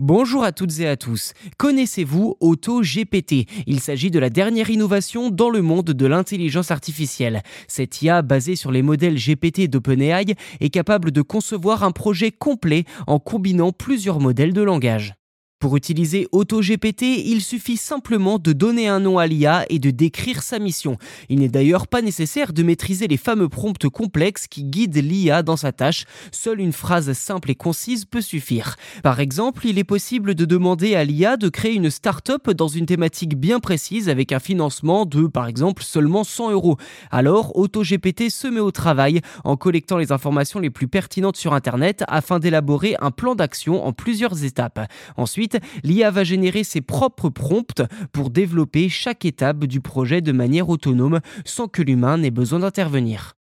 Bonjour à toutes et à tous. Connaissez-vous AutoGPT? Il s'agit de la dernière innovation dans le monde de l'intelligence artificielle. Cette IA basée sur les modèles GPT d'OpenAI est capable de concevoir un projet complet en combinant plusieurs modèles de langage. Pour utiliser AutoGPT, il suffit simplement de donner un nom à l'IA et de décrire sa mission. Il n'est d'ailleurs pas nécessaire de maîtriser les fameux prompts complexes qui guident l'IA dans sa tâche. Seule une phrase simple et concise peut suffire. Par exemple, il est possible de demander à l'IA de créer une start-up dans une thématique bien précise avec un financement de, par exemple, seulement 100 euros. Alors, AutoGPT se met au travail en collectant les informations les plus pertinentes sur Internet afin d'élaborer un plan d'action en plusieurs étapes. Ensuite, l'IA va générer ses propres prompts pour développer chaque étape du projet de manière autonome sans que l'humain n'ait besoin d'intervenir.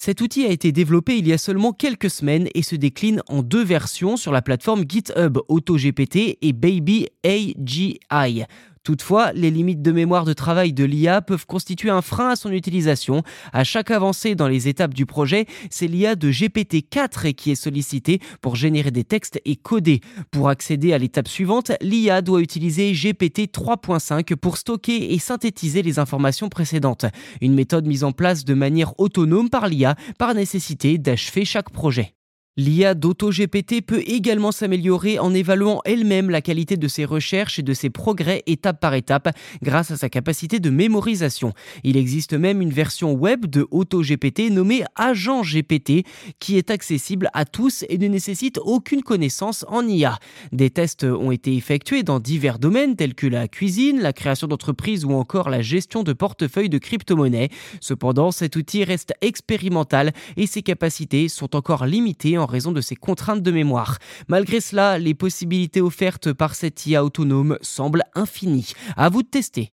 Cet outil a été développé il y a seulement quelques semaines et se décline en deux versions sur la plateforme GitHub AutoGPT et Baby AGI. Toutefois, les limites de mémoire de travail de l'IA peuvent constituer un frein à son utilisation. À chaque avancée dans les étapes du projet, c'est l'IA de GPT-4 qui est sollicitée pour générer des textes et coder. Pour accéder à l'étape suivante, l'IA doit utiliser GPT 3.5 pour stocker et synthétiser les informations précédentes. Une méthode mise en place de manière autonome par l'IA par nécessité d'achever chaque projet. L'IA d'AutoGPT peut également s'améliorer en évaluant elle-même la qualité de ses recherches et de ses progrès étape par étape grâce à sa capacité de mémorisation. Il existe même une version web de AutoGPT nommée Agent GPT qui est accessible à tous et ne nécessite aucune connaissance en IA. Des tests ont été effectués dans divers domaines tels que la cuisine, la création d'entreprises ou encore la gestion de portefeuilles de crypto-monnaies. Cependant, cet outil reste expérimental et ses capacités sont encore limitées en raison de ses contraintes de mémoire. Malgré cela, les possibilités offertes par cette IA autonome semblent infinies. À vous de tester.